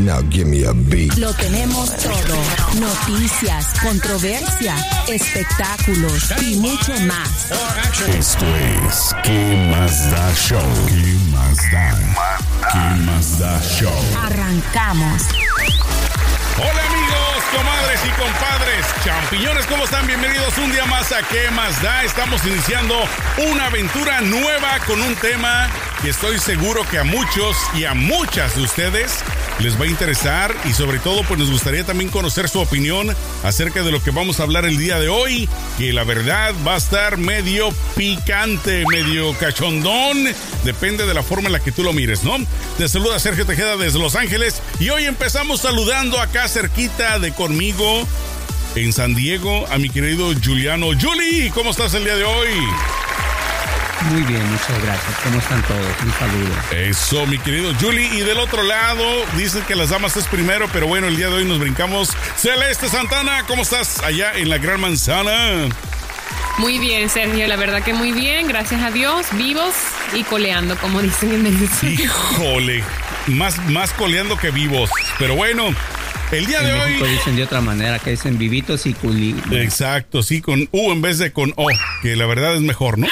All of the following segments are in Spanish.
Now give me a beat. Lo tenemos todo. Noticias, controversia, espectáculos y mucho más. Esto es ¿Qué más da show? ¿Qué más da? ¿Qué más da show? Arrancamos. Hola amigos, comadres y compadres, champiñones, ¿cómo están? Bienvenidos un día más a ¿Qué más da? Estamos iniciando una aventura nueva con un tema que estoy seguro que a muchos y a muchas de ustedes les va a interesar y sobre todo pues nos gustaría también conocer su opinión acerca de lo que vamos a hablar el día de hoy, que la verdad va a estar medio picante, medio cachondón, depende de la forma en la que tú lo mires, ¿no? Te saluda Sergio Tejeda desde Los Ángeles y hoy empezamos saludando acá cerquita de conmigo en San Diego a mi querido Juliano. Juli, ¿cómo estás el día de hoy? Muy bien, muchas gracias. ¿Cómo están todos? Un saludo. Eso, mi querido Julie. Y del otro lado, dicen que las damas es primero, pero bueno, el día de hoy nos brincamos. Celeste Santana, ¿cómo estás allá en la Gran Manzana? Muy bien, Sergio, la verdad que muy bien, gracias a Dios, vivos y coleando, como dicen en Venezuela. Híjole, más, más coleando que vivos. Pero bueno, el día de hoy. dicen de otra manera, que dicen vivitos y culi. Exacto, sí, con U en vez de con O, que la verdad es mejor, ¿no?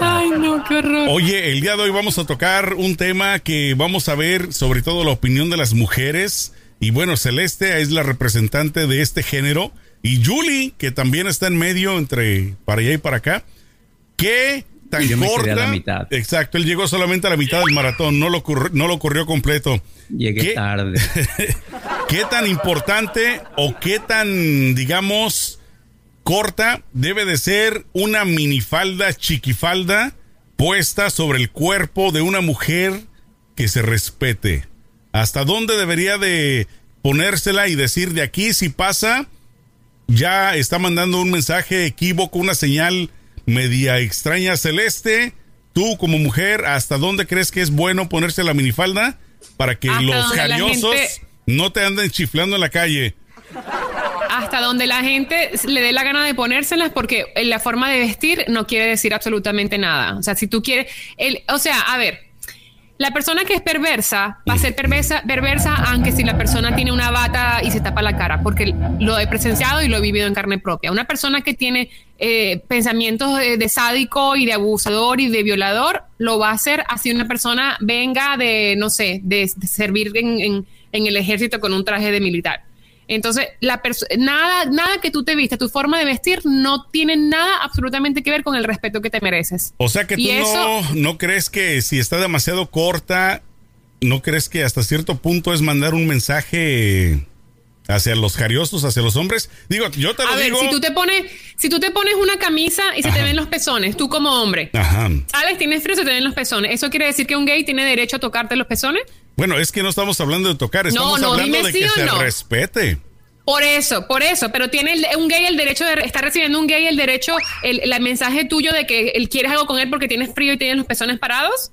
Ay, no, qué horror. Oye, el día de hoy vamos a tocar un tema que vamos a ver sobre todo la opinión de las mujeres. Y bueno, Celeste es la representante de este género. Y Julie, que también está en medio entre para allá y para acá. ¿Qué tan Yo me quedé corta? a la mitad. Exacto, él llegó solamente a la mitad del maratón, no lo, no lo corrió completo. Llegué ¿Qué? tarde. ¿Qué tan importante o qué tan, digamos, corta debe de ser una minifalda, chiquifalda puesta sobre el cuerpo de una mujer que se respete? ¿Hasta dónde debería de ponérsela y decir de aquí si pasa? Ya está mandando un mensaje equívoco, una señal media extraña celeste. Tú como mujer, ¿hasta dónde crees que es bueno ponerse la minifalda para que Hasta los jariosos gente- no te anden chiflando en la calle? Hasta donde la gente le dé la gana de ponérselas, porque la forma de vestir no quiere decir absolutamente nada. O sea, si tú quieres, el, o sea, a ver, la persona que es perversa va a ser perversa, perversa aunque si la persona tiene una bata y se tapa la cara, porque lo he presenciado y lo he vivido en carne propia. Una persona que tiene eh, pensamientos de, sádico y de abusador y de violador, lo va a hacer así una persona venga de, no sé, de, servir en el ejército con un traje de militar. Entonces, la nada, nada que tú te vistas, tu forma de vestir no tiene nada absolutamente que ver con el respeto que te mereces. O sea que tú Y no, eso- no crees que si está demasiado corta, no crees que hasta cierto punto es mandar un mensaje hacia los jariosos, hacia los hombres. Digo, yo te lo A ver, digo. si tú te pones, si tú te pones una camisa y se te ven los pezones, tú como hombre, Ajá. sales, tienes frío, se te ven los pezones. ¿Eso quiere decir que un gay tiene derecho a tocarte los pezones? Bueno, es que no estamos hablando de tocar, estamos no, hablando de sí que se no. respete. Por eso, por eso, pero tiene el- un gay el derecho de, está recibiendo un gay el derecho, el, el mensaje tuyo de que él quieres algo con él porque tienes frío y tienes los pezones parados.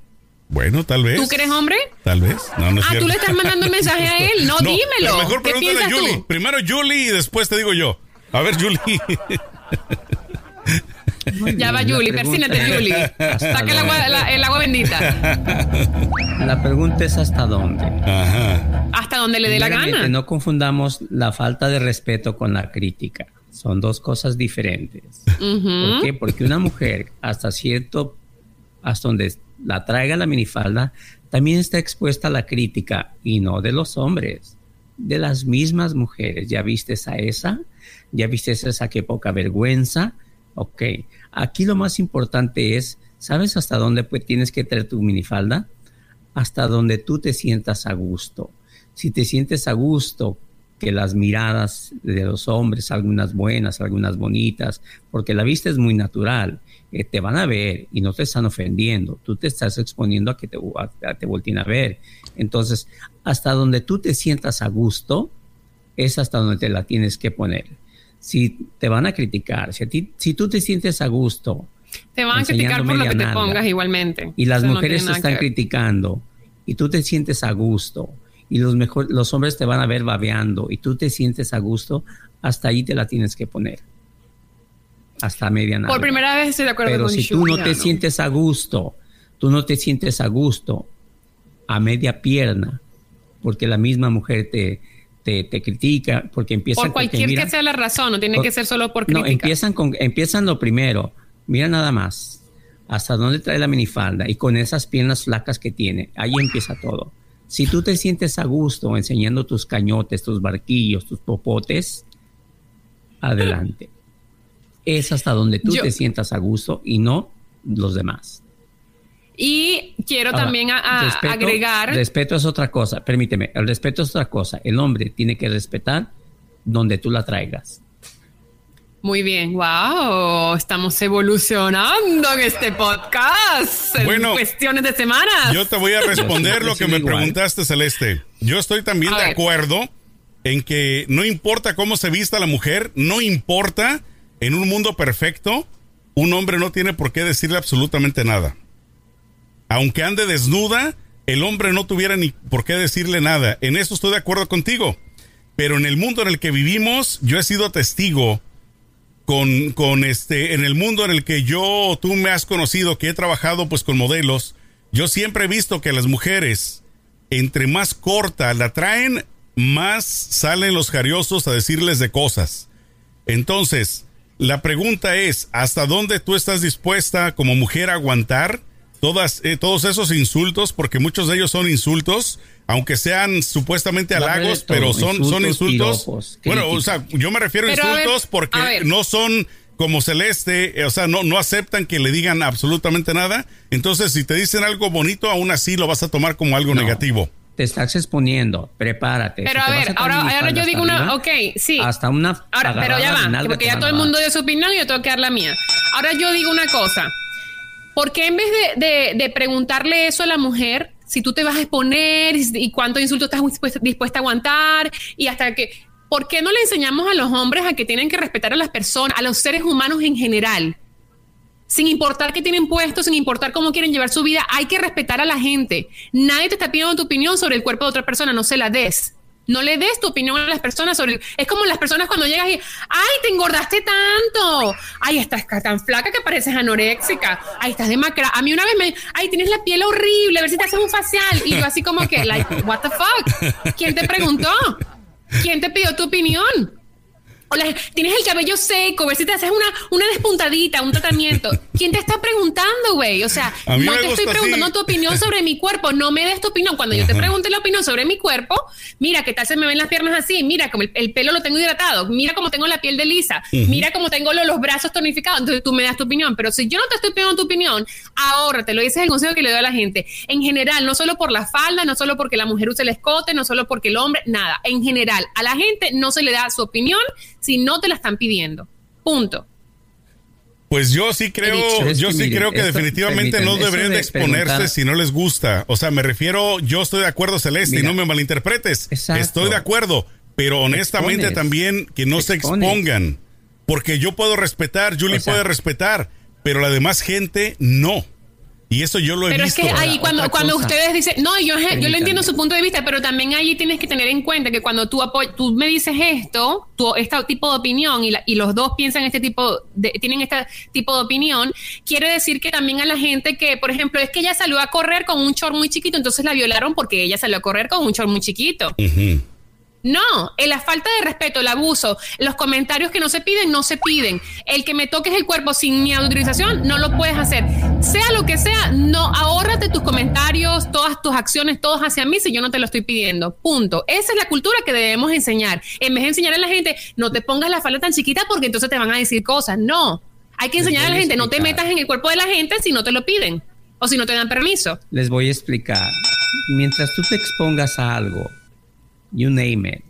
Bueno, tal vez. ¿Tú que eres hombre? Tal vez. No, no es Ah, cierto. tú le estás mandando un mensaje a él. No, dímelo. pero mejor ¿Qué pregúntale a Julie. tú? Primero Julie y después te digo yo. A ver, Julie. Ya va pregunta persínate. ¿hasta Saca el agua, dónde? la- el agua bendita. La pregunta es hasta dónde. Ajá. Hasta donde le dé la gana. No confundamos la falta de respeto con la crítica. Son dos cosas diferentes. ¿Por qué? Porque una mujer, hasta cierto, hasta donde la traiga la minifalda, también está expuesta a la crítica y no de los hombres, de las mismas mujeres. ¿Ya viste a esa? ¿Ya viste a esa que poca vergüenza? Ok, aquí lo más importante es, ¿sabes hasta dónde pues, tienes que traer tu minifalda? Hasta donde tú te sientas a gusto. Si te sientes a gusto que las miradas de los hombres, algunas buenas, algunas bonitas, porque la vista es muy natural, eh, te van a ver y no te están ofendiendo, tú te estás exponiendo a que te, a- a te volteen a ver. Entonces, hasta donde tú te sientas a gusto, es hasta donde te la tienes que poner. Si te van a criticar, si, a ti, si tú te sientes a gusto Te van a criticar por lo que te pongas igualmente. y las Eso no mujeres tiene te nada están criticando y tú te sientes a gusto y los mejor, los hombres te van a ver babeando y tú te sientes a gusto, hasta ahí te la tienes que poner. Hasta media nalga. Por primera vez estoy de acuerdo Pero con si tú no te Juliano. sientes a gusto, tú no te sientes a gusto a media pierna, porque la misma mujer te, te, te critica, porque empiezan Por cualquier mira- que sea la razón, no tiene por- que ser solo por no, empiezan con, empiezan lo primero. Mira nada más. Hasta dónde trae la minifalda y con esas piernas flacas que tiene. Ahí empieza todo. Si tú te sientes a gusto enseñando tus cañotes, tus barquillos, tus popotes, adelante. Es hasta donde tú Yo- te sientas a gusto y no los demás. Y quiero Ahora, también a- a- respeto- agregar. Respeto es otra cosa. Permíteme, el respeto es otra cosa. El hombre tiene que respetar donde tú la traigas. Muy bien, wow, estamos evolucionando en este podcast. en Bueno, cuestiones de semanas. Yo te voy a responder lo que me igual. preguntaste, Celeste. Yo estoy también A de ver. acuerdo en que no importa cómo se vista la mujer, no importa, en un mundo perfecto, un hombre no tiene por qué decirle absolutamente nada. Aunque ande desnuda, el hombre no tuviera ni por qué decirle nada. En eso estoy de acuerdo contigo. Pero en el mundo en el que vivimos, yo he sido testigo con, con este, en el mundo en el que yo, tú me has conocido, que he trabajado pues con modelos, yo siempre he visto que las mujeres, entre más corta la traen, más salen los jariosos a decirles de cosas. Entonces, la pregunta es, ¿hasta dónde tú estás dispuesta como mujer a aguantar todas, eh, todos esos insultos? Porque muchos de ellos son insultos, aunque sean supuestamente a halagos, pero son, son insultos, insultos. piropos, bueno, o sea, yo me refiero a Pero a ver, insultos porque a no son como Celeste, eh, o sea, no, no aceptan que le digan absolutamente nada. Entonces, si te dicen algo bonito, aún así lo vas a tomar como algo No. negativo. Te estás exponiendo, prepárate. Pero Si a ver, traer ahora, ahora yo digo una, arriba, ok, sí. Hasta una. Ahora, pero ya va, porque ya todo a el mundo dio su opinión y yo tengo que dar la mía. Ahora yo digo una cosa. ¿Por qué en vez de, de- preguntarle eso a la mujer, si tú te vas a exponer y, cuánto insulto estás dispuesta, dispuesta a aguantar y hasta que... ¿Por qué no le enseñamos a los hombres a que tienen que respetar a las personas, a los seres humanos en general? Sin importar qué tienen puesto, sin importar cómo quieren llevar su vida, hay que respetar a la gente. Nadie te está pidiendo tu opinión sobre el cuerpo de otra persona, no se la des. No le des tu opinión a las personas sobre... Es como las personas cuando llegas y... ¡Ay, te engordaste tanto! ¡Ay, estás tan flaca que pareces anoréxica! ¡Ay, estás demacrada! A mí una vez me... ¡Ay, tienes la piel horrible! A ver si te haces un facial. Y yo así como que, like, what the fuck? ¿Quién te preguntó? ¿Quién te pidió tu opinión? O la- tienes el cabello seco, ver si te haces una, una despuntadita, un tratamiento. ¿Quién te está preguntando, güey? O sea, no te estoy preguntando así. tu opinión sobre mi cuerpo, no me des tu opinión. Cuando yo te pregunte la opinión sobre mi cuerpo, mira qué tal se me ven las piernas así, mira como el, el pelo lo tengo hidratado, mira cómo tengo la piel de lisa, mira cómo tengo lo- los brazos tonificados. Entonces tú me das tu opinión. Pero si yo no te estoy pidiendo tu opinión, ahora te lo dices el consejo que le doy a la gente. En general, no solo por la falda, no solo porque la mujer use el escote, no solo porque el hombre, nada. En general, a la gente no se le da su opinión si no te la están pidiendo. Punto. Pues yo sí creo, dicho. Yo que sí creo que esto- definitivamente no deberían de exponerse preguntar- si no les gusta. O sea, me refiero, yo estoy de acuerdo, Celeste, y no me malinterpretes. Exacto. Estoy de acuerdo, pero honestamente Expones. también que no se expongan. Porque yo puedo respetar, Julie O sea- puede respetar, pero la demás gente no. Y eso yo lo he Pero es visto. que ahí cuando, cuando cosa. ustedes dicen, no, yo, yo le entiendo su punto de vista, pero también ahí tienes que tener en cuenta que cuando tú, apoy- tú me dices esto, tú, este tipo de opinión y, la- y los dos piensan este tipo, de, tienen este tipo de opinión, quiere decir que también a la gente que, por ejemplo, es que ella salió a correr con un short muy chiquito, entonces la violaron porque ella salió a correr con un short muy chiquito. Ujú. No, en la falta de respeto, el abuso, los comentarios que no se piden, no se piden. El que me toques el cuerpo sin mi autorización, no lo puedes hacer. Sea lo que sea, no, ahórrate tus comentarios, todas tus acciones, todos hacia mí si yo no te lo estoy pidiendo. Punto. Esa es la cultura que debemos enseñar. En vez de enseñar a la gente, no te pongas la falda tan chiquita porque entonces te van a decir cosas. No. Hay que enseñar a la gente, no te metas en el cuerpo de la gente si no te lo piden o si no te dan permiso. Les voy a explicar. Mientras tú te expongas a algo, you name it.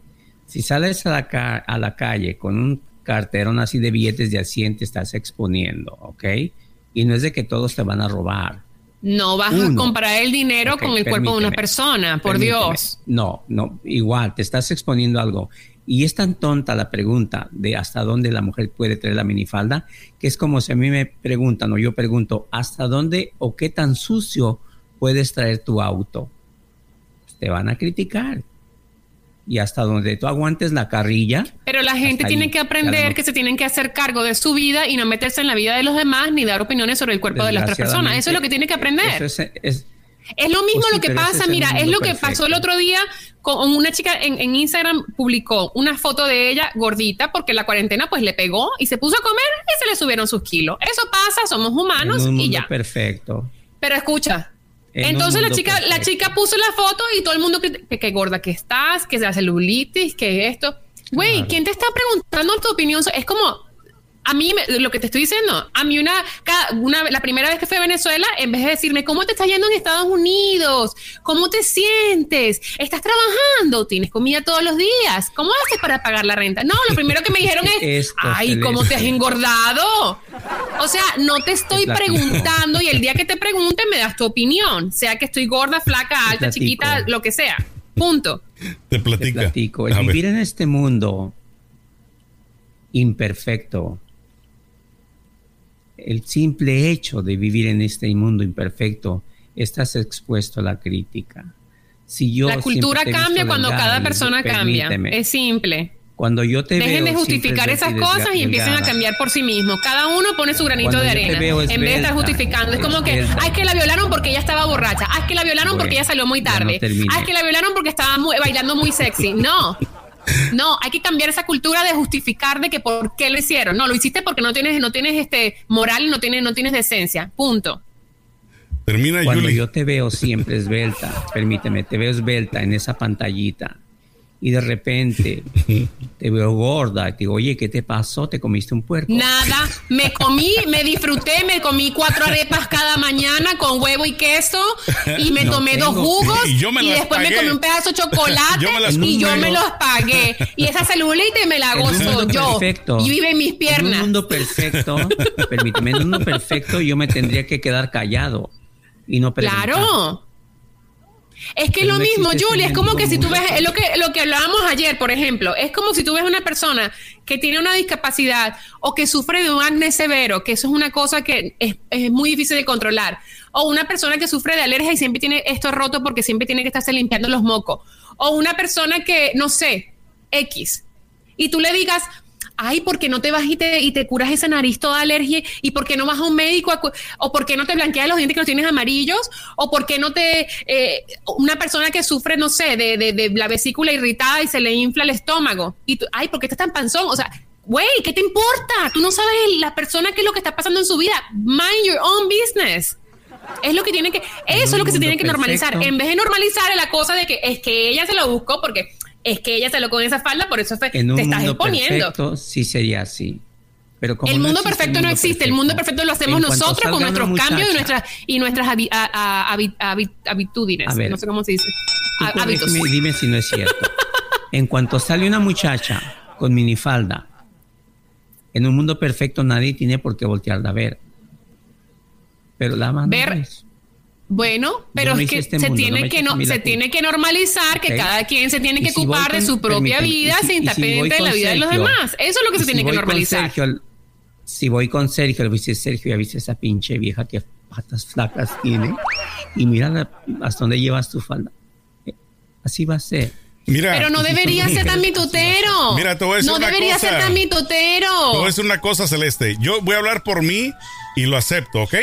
Si sales a la, ca- a la calle con un carterón así de billetes de a 100, te estás exponiendo, ¿ok? Y no es de que todos te van a robar. No vas a Uno. comparar el dinero con el cuerpo de una persona, por Permíteme. Dios. No, no, igual, te estás exponiendo a algo. Y es tan tonta la pregunta de hasta dónde la mujer puede traer la minifalda, que es como si a mí me preguntan o yo pregunto, ¿hasta dónde o qué tan sucio puedes traer tu auto? Pues te van a criticar. Y hasta donde tú aguantes la carrilla. Pero la gente tiene ahí. que aprender que se tienen que hacer cargo de su vida y no meterse en la vida de los demás ni dar opiniones sobre el cuerpo de las otras personas. Eso es lo que tiene que aprender. Eso es- es- Es lo mismo lo que pasa, mira, es lo que perfecto. pasó el otro día con una chica en, en Instagram publicó una foto de ella gordita porque la cuarentena pues le pegó y se puso a comer y se le subieron sus kilos. Eso pasa, somos humanos en un y ya. perfecto. Pero escucha. En Entonces la chica, la chica puso la foto y todo el mundo que, que gorda que estás, que la celulitis, que esto. Güey, Claro. ¿quién te está preguntando tu opinión? Es como a mí me- lo que te estoy diciendo, a mí una, cada- una la primera vez que fui a Venezuela, en vez de decirme cómo te está yendo en Estados Unidos, cómo te sientes, estás trabajando, tienes comida todos los días, ¿cómo haces para pagar la renta? No, lo primero que me dijeron es, Esto, ay, ¿cómo te has engordado? O sea, no te estoy preguntando y el día que te pregunte me das tu opinión, sea que estoy gorda, flaca, alta, chiquita, lo que sea. Punto. Te platico. El A ver. vivir en este mundo imperfecto, el simple hecho de vivir en este mundo imperfecto, estás expuesto a la crítica. Si yo la cultura cambia cuando delgada, cada persona cambia. Es simple. Cuando yo te Dejen veo de justificar es esas cosas y empiecen a cambiar por sí mismos. Cada uno pone su granito Cuando de arena. veo En vez de estar justificando. Es como que, ay, es que la violaron porque ella estaba borracha. Ay, es que la violaron porque ella salió muy no tarde. terminé. Ay, es que la violaron porque estaba muy- bailando muy sexy. No. No, hay que cambiar esa cultura de justificar de que por qué lo hicieron. No, lo hiciste porque no tienes, no tienes este moral, no tienes, no tienes decencia. Punto. Termina Cuando yo te veo siempre esbelta, permíteme, te veo esbelta en esa pantallita y de repente te veo gorda y te digo, oye, ¿qué te pasó? ¿Te comiste un puerco? Nada, me comí, me disfruté, me comí cuatro arepas cada mañana con huevo y queso y me No tomé dos jugos Y yo me y las después me comí un pedazo de chocolate Yo y yo me los pagué. Y esa celulite me la gozo yo perfecto, y vive en mis En un piernas. mundo perfecto, permíteme, en un mundo perfecto yo me tendría que quedar callado y no preguntar. Claro. Es que Pero lo no mismo, Julia, es como que si tú ves, es lo que, lo que hablábamos ayer, por ejemplo, es como si tú ves una persona que tiene una discapacidad o que sufre de un acné severo, que eso es una cosa que es, es muy difícil de controlar, o una persona que sufre de alergia y siempre tiene esto roto porque siempre tiene que estarse limpiando los mocos, o una persona que, no sé, X, y tú le digas, ay, ¿por qué no te vas y te, y te curas esa nariz toda alergia? ¿Y por qué no vas a un médico? a ¿O por qué no te blanqueas los dientes que los tienes amarillos? ¿O por qué no te... eh, una persona que sufre, no sé, de, de- de la vesícula irritada y se le infla el estómago? Y tú, ay, ¿por qué estás tan panzón? O sea... Güey, ¿qué te importa? Tú no sabes la persona qué es lo que está pasando en su vida. Mind your own business. Es lo que tiene que, eso es lo que se tiene que normalizar. En vez de normalizar la cosa de que es que ella se lo buscó porque es que ella se lo con esa falda, por eso fue- En un te estás mundo exponiendo. perfecto sí sería así. Pero como el mundo perfecto no existe, el mundo perfecto lo hacemos nosotros con nuestros cambios y nuestras y nuestras habi- a- habitudines, ver. no sé cómo se dice, hábitos. dime si no es cierto. en cuanto sale una muchacha con minifalda, en un mundo perfecto nadie tiene por qué voltearla a ver. Pero la a Ver- ver. Bueno, pero no es que este se mundo, tiene que no, se tiene normalizar que cada quien se tiene que si ocupar de su propia vida si- sin pendiente de la vida de los demás. Eso es lo que se si tiene que normalizar. Sergio, si voy con Sergio, le voy a decir, Sergio, ya viste esa pinche vieja que patas flacas tiene. Y mira la- hasta dónde llevas tu falda. Eh, Así va a ser. Mira, Pero no debería ser tan mitotero. Mira, te voy a decir No una debería cosa. ser tan mitotero. Te voy a decir una cosa, Celeste. Yo voy a hablar por mí y lo acepto, ¿ok?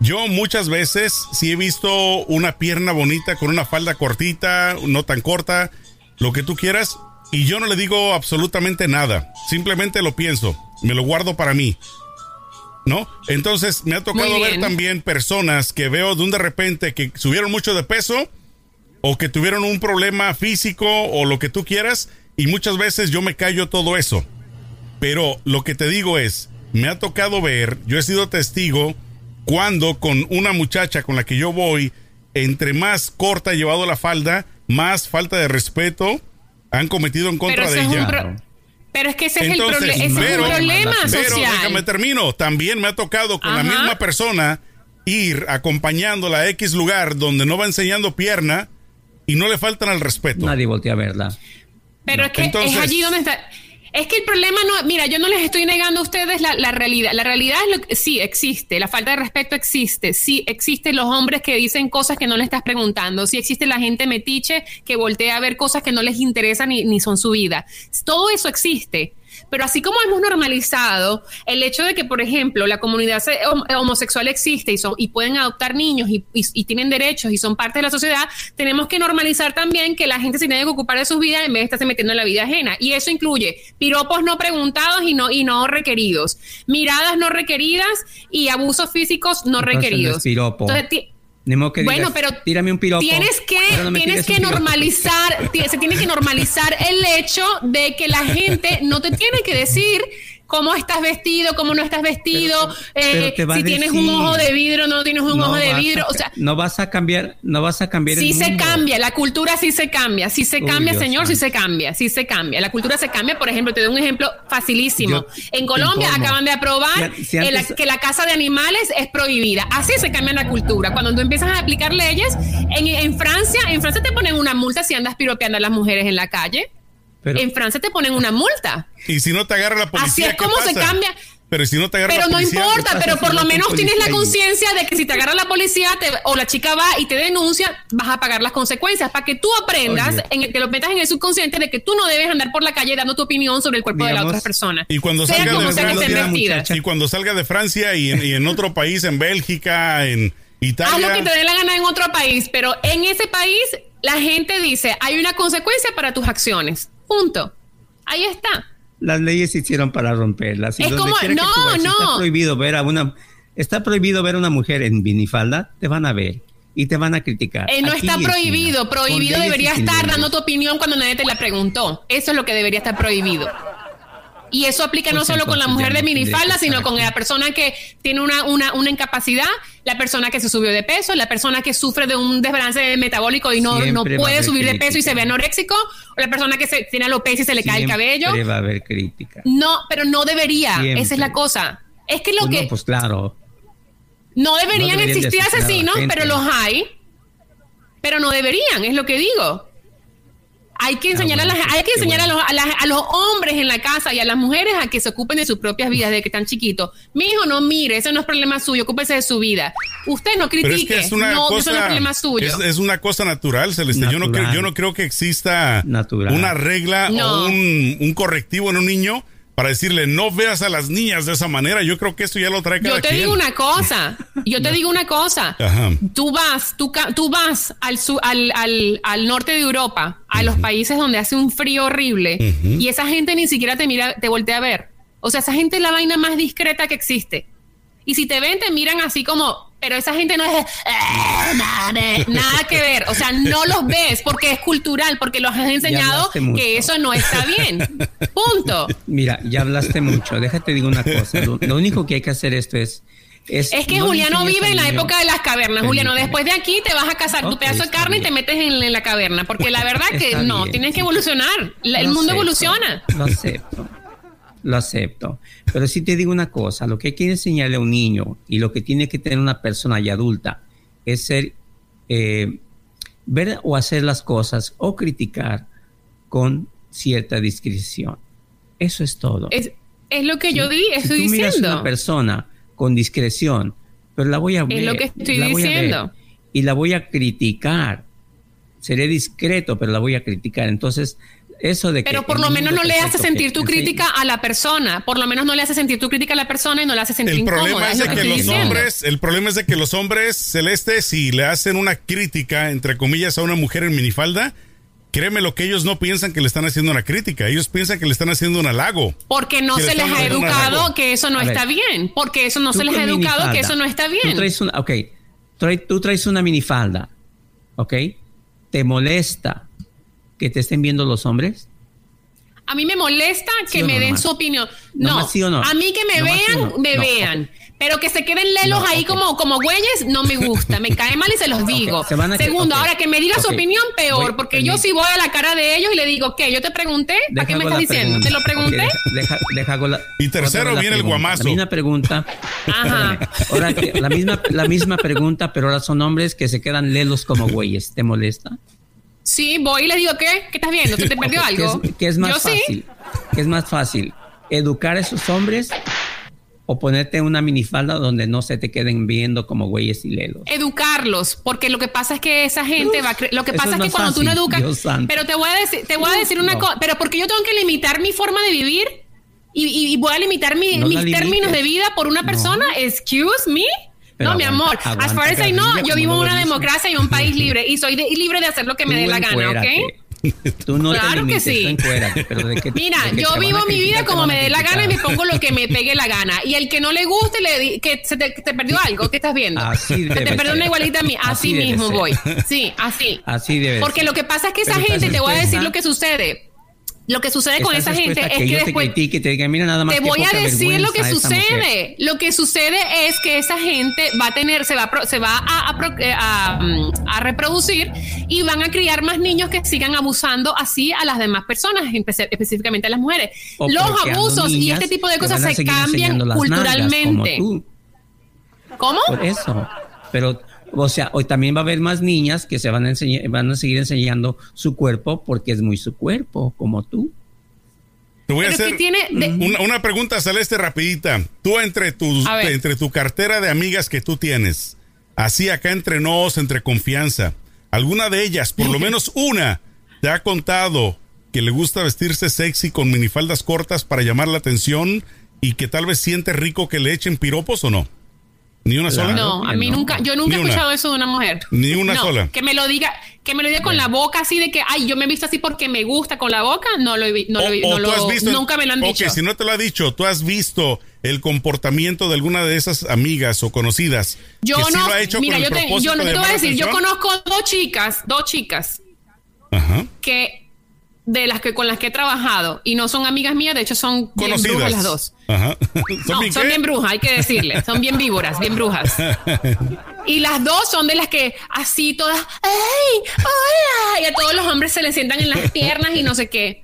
Yo muchas veces sí he visto una pierna bonita con una falda cortita, no tan corta, lo que tú quieras, y yo no le digo absolutamente nada. Simplemente lo pienso, me lo guardo para mí. ¿No? Entonces me ha tocado ver también personas que veo de un de repente que subieron mucho de peso o que tuvieron un problema físico o lo que tú quieras y muchas veces yo me callo todo eso. Pero lo que te digo es, me ha tocado ver, yo he sido testigo cuando con una muchacha con la que yo voy, entre más corta ha llevado la falda, más falta de respeto han cometido en contra Pero de ella. pero es que ese Entonces, es el, proble- ese es pero- un problema Pero social. déjame termino. También me ha tocado con la misma persona ir acompañándola a X lugar donde no va enseñando pierna y no le faltan al respeto. Nadie voltea a verla. Pero es que es allí donde está. Es que el problema no, mira, yo no les estoy negando a ustedes la, realidad. La realidad es lo que sí existe, la falta de respeto existe, sí existen los hombres que dicen cosas que no le estás preguntando, sí existe la gente metiche que voltea a ver cosas que no les interesan ni, ni son su vida. Todo eso existe. Pero así como hemos normalizado el hecho de que, por ejemplo, la comunidad homosexual existe y, son, y pueden adoptar niños y, tienen derechos y son parte de la sociedad, tenemos que normalizar también que la gente se tiene que ocupar de sus vidas en vez de estarse metiendo en la vida ajena. Y eso incluye piropos no preguntados y no, y no requeridos, miradas no requeridas y abusos físicos no requeridos. Bueno, pero tírame un piropo. Tienes que, tienes que normalizar, se tiene que normalizar el hecho de que la gente no te tiene que decir cómo estás vestido, cómo no estás vestido, eh, si tienes un ojo de vidrio no tienes un ojo de vidrio, o sea, no vas a cambiar, no vas a cambiar. Sí se cambia, la cultura sí se cambia, sí se cambia, señor, sí se cambia, sí se cambia, la cultura se cambia, por ejemplo, te doy un ejemplo facilísimo. en Colombia acaban de aprobar que la casa de animales es prohibida, así se cambia la cultura. Cuando tú empiezas a aplicar leyes, en, en Francia, en Francia te ponen una multa si andas piropeando a las mujeres en la calle en Francia te ponen una multa. Y si no te agarra la policía. Así es como se cambia. Pero si no te agarra Pero no importa, pero por lo menos tienes la conciencia de que si te agarra la policía o la chica va y te denuncia, vas a pagar las consecuencias para que tú aprendas, en que lo metas en el subconsciente de que tú no debes andar por la calle dando tu opinión sobre el cuerpo de la otra persona. Y cuando salga de Francia, y cuando salga de Francia y en, otro país, en Bélgica, en Italia. Haz lo que te dé la gana en otro país, pero en ese país la gente dice, hay una consecuencia para tus acciones. Punto. Ahí está. Las leyes se hicieron para romperlas. es como, no, no. Está prohibido ver a una, está prohibido ver a una mujer en vinifalda, te van a ver y te van a criticar. Eh, no está prohibido. Prohibido debería estar dando tu opinión cuando nadie te la preguntó. Eso es lo que debería estar prohibido. Y eso aplica no pues solo con la mujer de minifalda, sino con la persona que tiene una, una, una, incapacidad, la persona que se subió de peso, la persona que sufre de un desbalance metabólico y no, no puede subir de peso y se ve anoréxico, o la persona que se, tiene alopecia y se le cae el cabello. va a haber crítica. No, pero no debería. Esa es la cosa. Es que lo pues que. No, pues claro. No deberían existir asesinos, pero los hay. Pero no deberían, es lo que digo. Hay que ah, enseñar, a, hay que enseñar a, los, a, los, hombres en la casa y a las mujeres a que se ocupen de sus propias vidas desde que están chiquitos. Mi hijo, no mire, eso no es problema suyo, ocúpese de su vida. Usted no critique, es una no, cosa, eso no es problema suyo. Es, una cosa natural, Celeste. Yo, no creo, yo no creo que exista una regla o un, un correctivo en un niño para decirle no veas a las niñas de esa manera. Yo creo que esto ya lo trae cada Yo te digo una cosa, yo te digo una cosa. Tú vas, tú, tú vas al, al, al, al, norte de Europa, a los países donde hace un frío horrible y esa gente ni siquiera te mira, te voltea a ver. O sea, esa gente es la vaina más discreta que existe. Y si te ven, te miran así como, pero esa gente no es eh, nada, que ver, o sea, no los ves porque es cultural, porque los has enseñado que eso no está bien. Punto. Mira, ya hablaste mucho, déjate digo una cosa, lo, único que hay que hacer esto es es, que Juliano vive en la época de las cavernas. Juliano, después de aquí te vas a cazar tu pedazo de carne y te metes en, la caverna. Porque la verdad que no, tienes que evolucionar. el mundo evoluciona. Lo acepto lo acepto. Pero si te digo una cosa, lo que hay que enseñarle a un niño y lo que tiene que tener una persona ya adulta es ser, eh, ver o hacer las cosas o criticar con cierta discreción. Eso es todo. Es, lo que yo di, estoy si tú Miras a una persona con discreción, pero la voy a ver. Es lo que estoy diciendo. y la voy a criticar. Seré discreto, pero la voy a criticar. Entonces, eso de Pero por lo menos no le hace sentir tu crítica a la persona. Por lo menos no le hace sentir tu crítica a la persona y no le hace sentir el problema es de que, los hombres, el problema es de que los hombres celestes, si le hacen una crítica, entre comillas, a una mujer en minifalda, créeme lo que ellos no piensan que le están haciendo una crítica, ellos piensan que le están haciendo un halago. Porque no se les ha educado que eso no está bien. Porque eso no se les ha educado que eso no está bien. Tú traes una, ok, tú traes una minifalda, ok, te molesta que te estén viendo los hombres? A mí me molesta que me den su opinión. No, a mí que me vean, me vean. Pero que se queden lelos ahí como, como güeyes, no me gusta. Me cae mal y se los digo. Segundo, ahora que me diga su opinión, peor. porque yo sí voy a la cara de ellos y le digo, ¿qué? ¿Yo te pregunté? ¿A qué me estás diciendo? ¿Te lo pregunté? y tercero viene el guamazo. La misma pregunta. Ajá. Ahora, la, misma, la misma pregunta, pero ahora son hombres que se quedan lelos como güeyes. ¿Te molesta? Sí, voy y le digo, ¿qué? ¿Qué estás viendo? ¿Se te perdió ¿Qué algo? es, qué es más Yo sí. fácil? ¿Qué es más fácil? ¿Educar a esos hombres o ponerte una minifalda donde no se te queden viendo como güeyes y lelos? educarlos, porque lo que pasa es que esa gente va a lo que pasa es es, que cuando tú no fácil, educas, Dios santo. pero te voy a decir, te voy a decir una No. cosa, pero porque yo tengo que limitar mi forma de vivir y, y- voy a limitar mi- No mis términos de vida por una No. persona, excuse me. Pero no, mi aguanta- amor, as far as I know, yo vivo en una democracia y un país libre y soy de- libre de hacer lo que me dé la gana, ¿ok? encuérate. Tú no Claro que sí. pero de que- Mira, de que yo vivo mi vida como me dé la gana y me pongo lo que me pegue la gana. Y el que no le guste, le di- que se te, te perdió algo, ¿qué estás viendo? Así que te debe perdió una igualita a mí, así, mismo ser. voy. Sí, así. Así debe Porque ser. lo que pasa es que esa Pero gente, te voy a decir lo que sucede. Lo que sucede con esa gente es que que yo te después critique te diga, mira nada más te qué voy a decir lo que vergüenza esa mujer". sucede. Lo que sucede es que esa gente va a tener, se va a, pro- se va a, a pro- a, a reproducir y van a criar más niños que sigan abusando así a las demás personas, espe- específicamente a las mujeres. O Los abusos y este tipo de cosas se cambian culturalmente. como. ¿Cómo? Por eso. Pero, o sea, hoy también va a haber más niñas que se van a enseñar, van a seguir enseñando su cuerpo porque es muy su cuerpo, como tú. Te voy a Pero hacer que tiene de- una, una pregunta celeste rapidita. Tú entre tus entre tu cartera de amigas que tú tienes, así acá entre nos, entre confianza, alguna de ellas, por lo menos una, te ha contado que le gusta vestirse sexy con minifaldas cortas para llamar la atención y que tal vez siente rico que le echen piropos o no? Ni una sola. No, a mí no. nunca, yo nunca he escuchado eso de una mujer. Ni una No, sola. Que me lo diga, que me lo diga con la boca así de que, ay, yo me he visto así porque me gusta con la boca, no lo he vi- no lo, O- no lo- visto- nunca me lo han Ok, dicho. si no te lo ha dicho, tú has visto el comportamiento de alguna de esas amigas o conocidas. Yo que sí no, lo ha hecho mira, con el yo te, propósito yo no de te voy a decir, yo conozco dos chicas, dos chicas Ajá. que de las que con las que he trabajado y no son amigas mías, de hecho son bien Conocidas. brujas las dos. Ajá. No, bien son bien brujas, hay que decirle. Son bien víboras, bien brujas. Y las dos son de las que así todas, ¡ay! ¡Hola! Y a todos los hombres se les sientan en las piernas y no sé qué.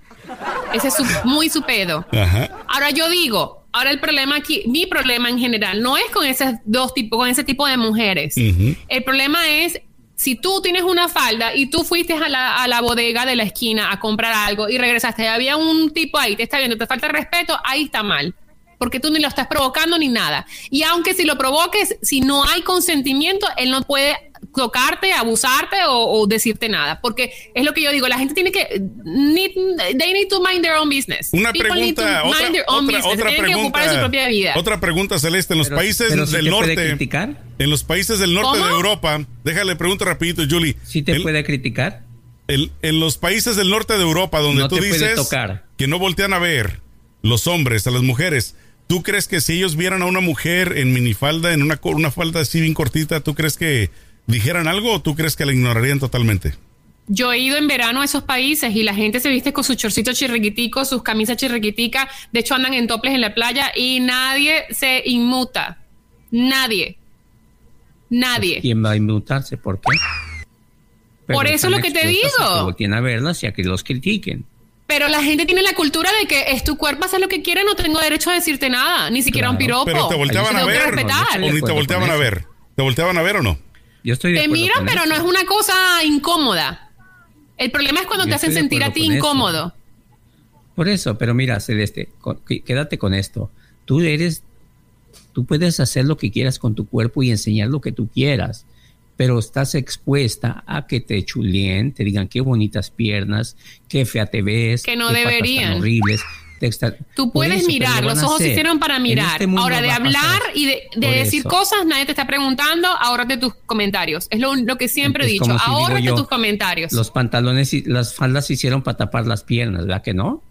Ese es su- muy su pedo. Ajá. Ahora yo digo, ahora el problema aquí, mi problema en general no es con esos dos tipos, con ese tipo de mujeres. El problema es si tú tienes una falda y tú fuiste a la, a la bodega de la esquina a comprar algo y regresaste y había un tipo ahí, te está viendo, te falta respeto, ahí está mal. Porque tú ni lo estás provocando ni nada. Y aunque si lo provoques, si no hay consentimiento, él no puede tocarte, abusarte o, o decirte nada. Porque es lo que yo digo, la gente tiene que, need- they need to mind their own business. Una People need to pregunta, otra, mind their own otra, business. otra Tienen que ocupar de su propia vida. pregunta. Otra pregunta, Celeste. En los Pero- países pero sí del te puede norte, criticar. en los países del norte ¿Cómo? de Europa, déjale pregunto rapidito, Julie. Sí te puede criticar. en- en los países del norte de Europa, donde No tú dices tocar. que no voltean a ver los hombres, a las mujeres, ¿tú crees que si ellos vieran a una mujer en minifalda, en una, una falda así bien cortita, ¿tú crees que dijeran algo o tú crees que la ignorarían totalmente? Yo he ido en verano a esos países y la gente se viste con sus chorcitos chirriquiticos, sus camisas chirriquiticas. De hecho, andan en toples en la playa y nadie se inmuta. Nadie. Nadie. ¿Quién va a inmutarse? ¿Por qué? Por eso es lo que te digo. Que a verlas y a que los critiquen. Pero la gente tiene la cultura de que es tu cuerpo, haces lo que quieres, no tengo derecho a decirte nada, ni siquiera un piropo. Pero te volteaban Te a ver. respetar. Yo estoy ¿O de ni te volteaban a ver? ¿Te volteaban a ver o no? Yo estoy Te miran, pero eso. no es una cosa incómoda. El problema es cuando Yo te hacen sentir a ti eso. incómodo. Por eso, pero mira, Celeste, con- qu- quédate con esto. Tú eres, tú puedes hacer lo que quieras con tu cuerpo y enseñar lo que tú quieras, pero estás expuesta a que te chulien, te digan qué bonitas piernas, qué fea te ves, Que no qué patas tan deberían. horribles. Extra- Tú puedes eso, mirar, lo los ojos se hicieron para mirar. este mundo ahora de hablar y de, decir eso. cosas, nadie te está preguntando, ahórrate tus comentarios. Es lo, lo que siempre he dicho, si ahórrate yo, tus comentarios. Los pantalones y las faldas se hicieron para tapar las piernas, ¿verdad que no?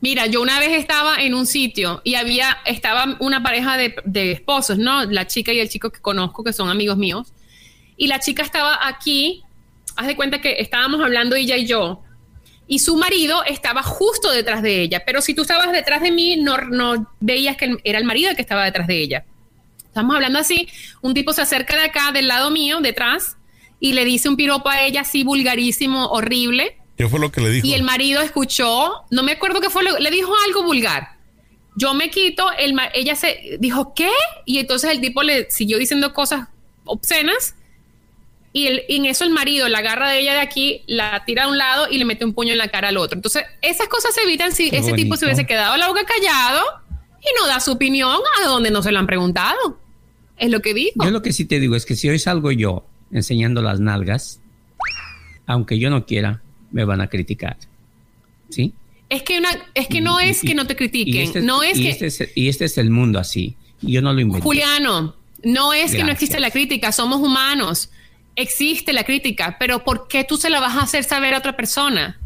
Mira, yo una vez estaba en un sitio y había, estaba una pareja de, de esposos, ¿no? La chica y el chico que conozco, que son amigos míos. Y la chica estaba aquí, haz de cuenta que estábamos hablando ella y yo, y su marido estaba justo detrás de ella. Pero si tú estabas detrás de mí, no, no veías que era el marido el que estaba detrás de ella. Estamos hablando así, un tipo se acerca de acá, del lado mío, detrás, y le dice un piropo a ella así vulgarísimo, horrible. ¿Qué fue lo que le dijo? Y el marido escuchó, no me acuerdo qué fue, lo, le dijo algo vulgar. Yo me quito, el, ella se dijo, ¿qué? Y entonces el tipo le siguió diciendo cosas obscenas. Y, el, y en eso el marido la agarra de ella de aquí, la tira a un lado y le mete un puño en la cara al otro. Entonces, esas cosas se evitan si Qué ese tipo se bonito. hubiese quedado la boca callado y no da su opinión a donde no se lo han preguntado. Es lo que dijo. Yo lo que sí te digo es que si hoy salgo yo enseñando las nalgas, aunque yo no quiera, me van a criticar. ¿Sí? Es que una, es que no Y- es y- que no te critiquen, y este- no es que Este es, y este es el mundo así. Yo no lo inventé. Juliano, no es que no Gracias. existe la crítica, somos humanos. Existe la crítica, pero ¿por qué tú se la vas a hacer saber a otra persona?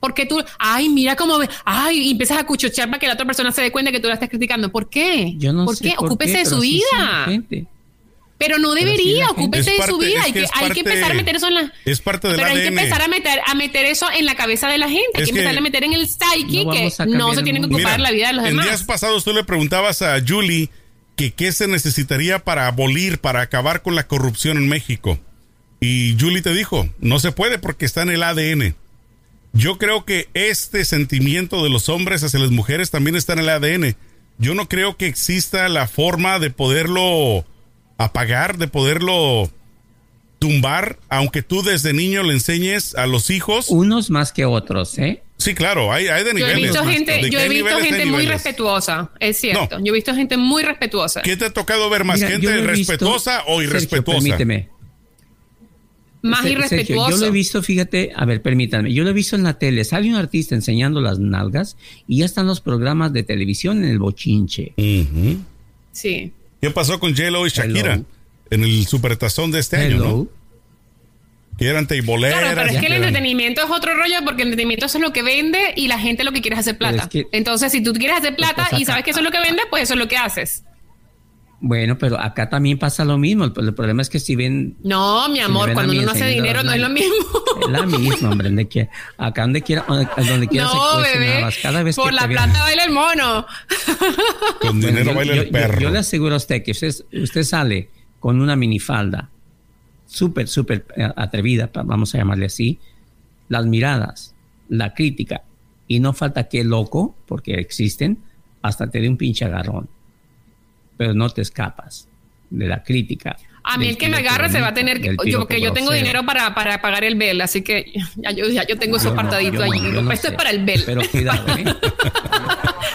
Porque tú, ay, mira cómo ve, ay, y empiezas a cuchochear para que la otra persona se dé cuenta que tú la estás criticando. ¿Por qué? Yo no ¿Por sé qué? por Ocúpese qué, de su vida. Pero no debería, ocúpese Es de su vida. es Hay que hay que empezar a meter eso en la. es parte del Pero hay que empezar a meter, a meter eso en la cabeza de la gente. Hay Es que que- empezar a meter en el psyche No que no se el tienen que ocupar Mira, la vida de los en demás. días pasados tú le preguntabas a Julie que qué se necesitaría para abolir, para acabar con la corrupción en México. Y Julie te dijo, no se puede porque está en el ADN. Yo creo que este sentimiento de los hombres hacia las mujeres también está en el ADN. Yo no creo que exista la forma de poderlo apagar, de poderlo tumbar, aunque tú desde niño le enseñes a los hijos. Unos más que otros, ¿eh? Sí, claro, hay, hay de Yo he niveles. visto ¿De gente, yo he visto niveles gente muy niveles? respetuosa, es cierto. No. Yo he visto gente muy respetuosa. ¿Qué te ha tocado ver más? Mira, ¿Gente visto- respetuosa o Sergio, irrespetuosa? permíteme. Más Sergio, irrespetuoso. yo lo he visto, fíjate, a ver, permítanme, yo lo he visto en la tele, sale un artista enseñando las nalgas y ya están los programas de televisión en el bochinche. Ujú. Sí. ¿Qué pasó con J-Lo y Shakira Hello. en el supertazón de este año? ¿no? Que eran teiboleras. Claro, pero es que el eran- entretenimiento es otro rollo porque el entretenimiento eso es lo que vende y la gente lo que quiere es hacer plata. es que- Entonces, si tú quieres hacer plata pues y sabes que eso es lo que vende, pues eso es lo que haces. Bueno, pero acá también pasa lo mismo. El, el problema es que si ven No, mi amor, cuando uno no hace dinero no es lo mismo. es la misma, hombre, donde quiera, acá donde quiera, donde, quiera No, bebé. habas. Cada vez Por que la plata baila el mono. Con Bueno, dinero yo- baila yo, el yo- perro. yo le aseguro a usted que usted, usted sale con una minifalda súper, súper eh, atrevida, vamos a llamarle así, las miradas, la crítica, y no falta que loco, porque existen, hasta te dé un pinche agarrón. Pero no te escapas de la crítica. A mí el que me agarre se va a tener que. Yo, piropo que yo tengo dinero para, para pagar el bel, así que ya yo, ya yo tengo eso apartadito no, allí. no Esto sé. es para el bel. Pero cuidado, ¿eh?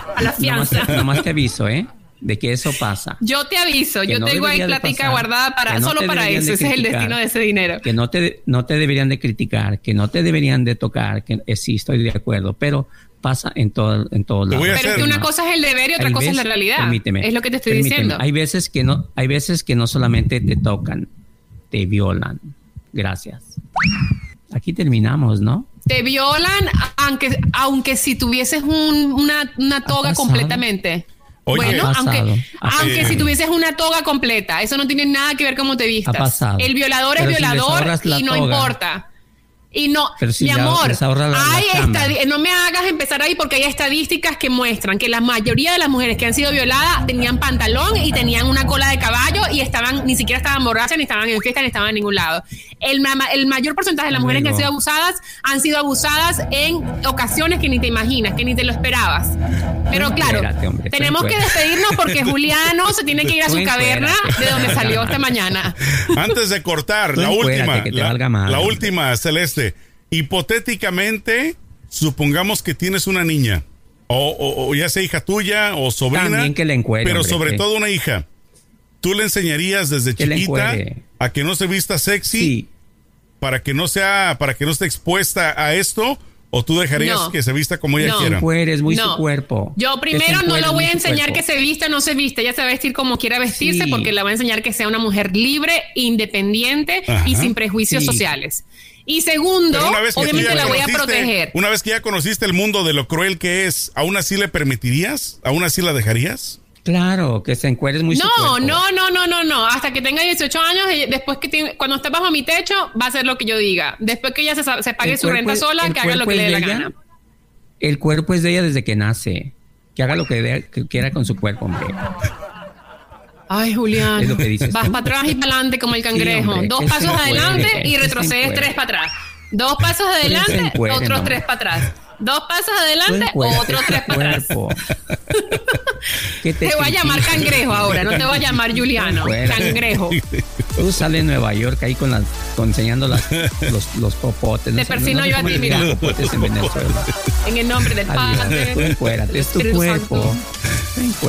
para la Nomás, fianza. nomás te aviso, ¿eh? De que eso pasa. Yo te aviso, yo no tengo ahí platica pasar, guardada para no solo para eso. Ese es el destino de ese dinero. que no te, no te deberían de criticar, que no te deberían de tocar, que eh, sí estoy de acuerdo, pero pasa en todo, en todos lados. Pero es que una cosa es el deber y otra Hay cosa es la realidad. permíteme, es lo que te estoy permíteme, diciendo. Hay veces que no, hay veces que no solamente te tocan, te violan. Gracias. Aquí terminamos, ¿no? Te violan aunque, aunque si tuvieses un- una, una toga completamente. Oye. bueno, aunque, aunque si tuvieses una toga completa, eso no tiene nada que ver cómo te vistas. Ha pasado. El violador Pero es violador y no toga. importa. Y no, si mi amor, la- hay estadi- no me hagas empezar ahí porque hay estadísticas que muestran que la mayoría de las mujeres que han sido violadas tenían pantalón y tenían una cola de caballo y estaban, ni siquiera estaban borrachas, ni estaban en fiesta, ni estaban en ningún lado. El, el mayor porcentaje de las mujeres que han sido abusadas han sido abusadas en ocasiones que ni te imaginas, que ni te lo esperabas. Pero claro, tenemos que despedirnos porque Juliano se tiene que ir a su caverna de donde salió esta mañana. Antes de cortar, la última, que te la, última, Celeste. Hipotéticamente, supongamos que tienes una niña, o, o- o ya sea hija tuya o sobrina, También que la encuere, pero hombre, sobre que- todo una hija. ¿Tú le enseñarías desde Que chiquita a que no se vista sexy Sí. para que no sea, para que no esté expuesta a esto? ¿O tú dejarías No. que se vista como ella No. quiera? Muy No. su cuerpo. Yo primero no lo voy a enseñar que se vista o no se viste. Ella se va a vestir como quiera vestirse Sí. porque le voy a enseñar que sea una mujer libre, independiente Ajá. y sin prejuicios Sí. sociales. Y segundo, Pero una vez que tú obviamente ya la voy a conociste- proteger. Una vez que ya conociste el mundo de lo cruel que es, ¿aún así le permitirías? ¿Aún así la dejarías? Claro, que se encueres muy No, no, no, no, no, no. Hasta que tenga 18 años, ella- después que tiene- cuando esté bajo mi techo, va a hacer lo que yo diga. Después que ella se, se pague su renta es- sola, que haga lo que le dé la ella. gana. El cuerpo es de ella desde que nace. Que haga lo que, de- que quiera con su cuerpo, hombre. Ay, Julián. Es lo que dices Vas para atrás y para adelante como el cangrejo. Dos pasos adelante y retrocedes tres para atrás. Dos pasos adelante, otros tres para atrás. Dos pasos adelante, otros su tres para atrás. ¿Qué Te voy a llamar cangrejo ahora, no te voy a llamar Juliano. Cangrejo. Tú sales en Nueva York ahí con las, con enseñando las, los, los popotes. Te persino yo a ti, mira. Popotes en Venezuela. En el nombre del Adiós. Tú Padre. encuérate, es tu Espíritu cuerpo.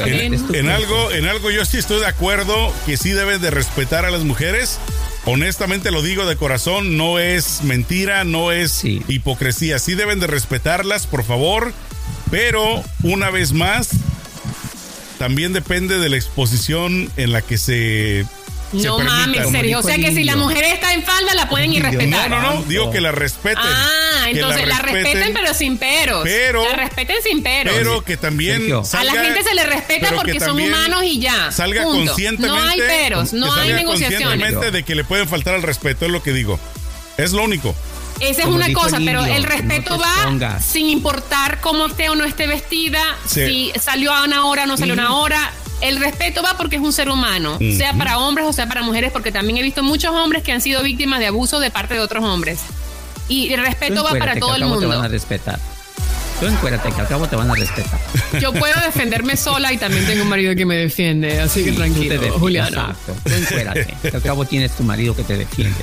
En, es tu en cuerpo. algo, en algo yo sí estoy de acuerdo que sí deben de respetar a las mujeres. Honestamente lo digo de corazón, no es mentira, no es Sí. hipocresía. Sí deben de respetarlas, por favor. Pero una vez más, también depende de la exposición en la que se... No mames, Como Sergio. O sea que si la mujer está en falda, la pueden ir No, No, respetar. no, no, digo que la respeten. Ah, entonces la respeten, pero sin peros. pero- la respeten sin peros. Pero que también salga- a la gente se le respeta porque son humanos y ya. Salga Punto. conscientemente. No hay peros, no hay negociaciones. conscientemente de que le pueden faltar al respeto, es lo que digo. Es lo único. Esa es Como una cosa, el pero el respeto va sin importar cómo esté o no esté vestida, Sí. si salió a una hora o no salió a una hora. El respeto va porque es un ser humano, sea para hombres o sea para mujeres, porque también he visto muchos hombres que han sido víctimas de abuso de parte de otros hombres. Y el respeto va para todo al el cabo te van a mundo. respetar. Tú encuérate, que al cabo te van a respetar. Yo puedo defenderme sola y también tengo un marido que me defiende, así que Tú te tranquilo, Juliano. Exacto. Tú encuérate. que al cabo tienes tu marido que te defiende.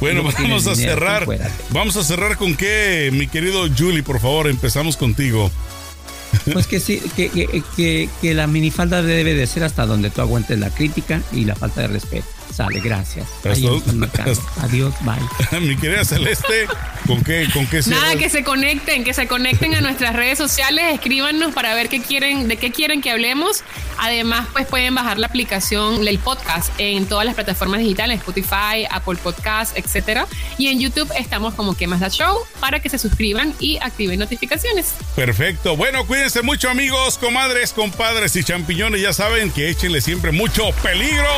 Bueno, No vamos a dinero, cerrar. encuérate. Vamos a cerrar con qué, mi querido Julie, por favor, empezamos contigo. Pues que sí, que, que, que, que la minifalda debe de ser hasta donde tú aguantes la crítica y la falta de respeto. Sale, gracias. Adiós, bye. mi querida Celeste, ¿con qué, con qué Nada, cierras? que se conecten, que se conecten a nuestras redes sociales, escríbanos para ver qué quieren, de qué quieren que hablemos. Además, pues pueden bajar la aplicación del podcast en todas las plataformas digitales, Spotify, Apple Podcast, etcétera. Y en YouTube estamos como que más da show para que se suscriban y activen notificaciones. Perfecto. Bueno, cuídense mucho, amigos, comadres, compadres y champiñones. Ya saben que échenle siempre mucho peligro.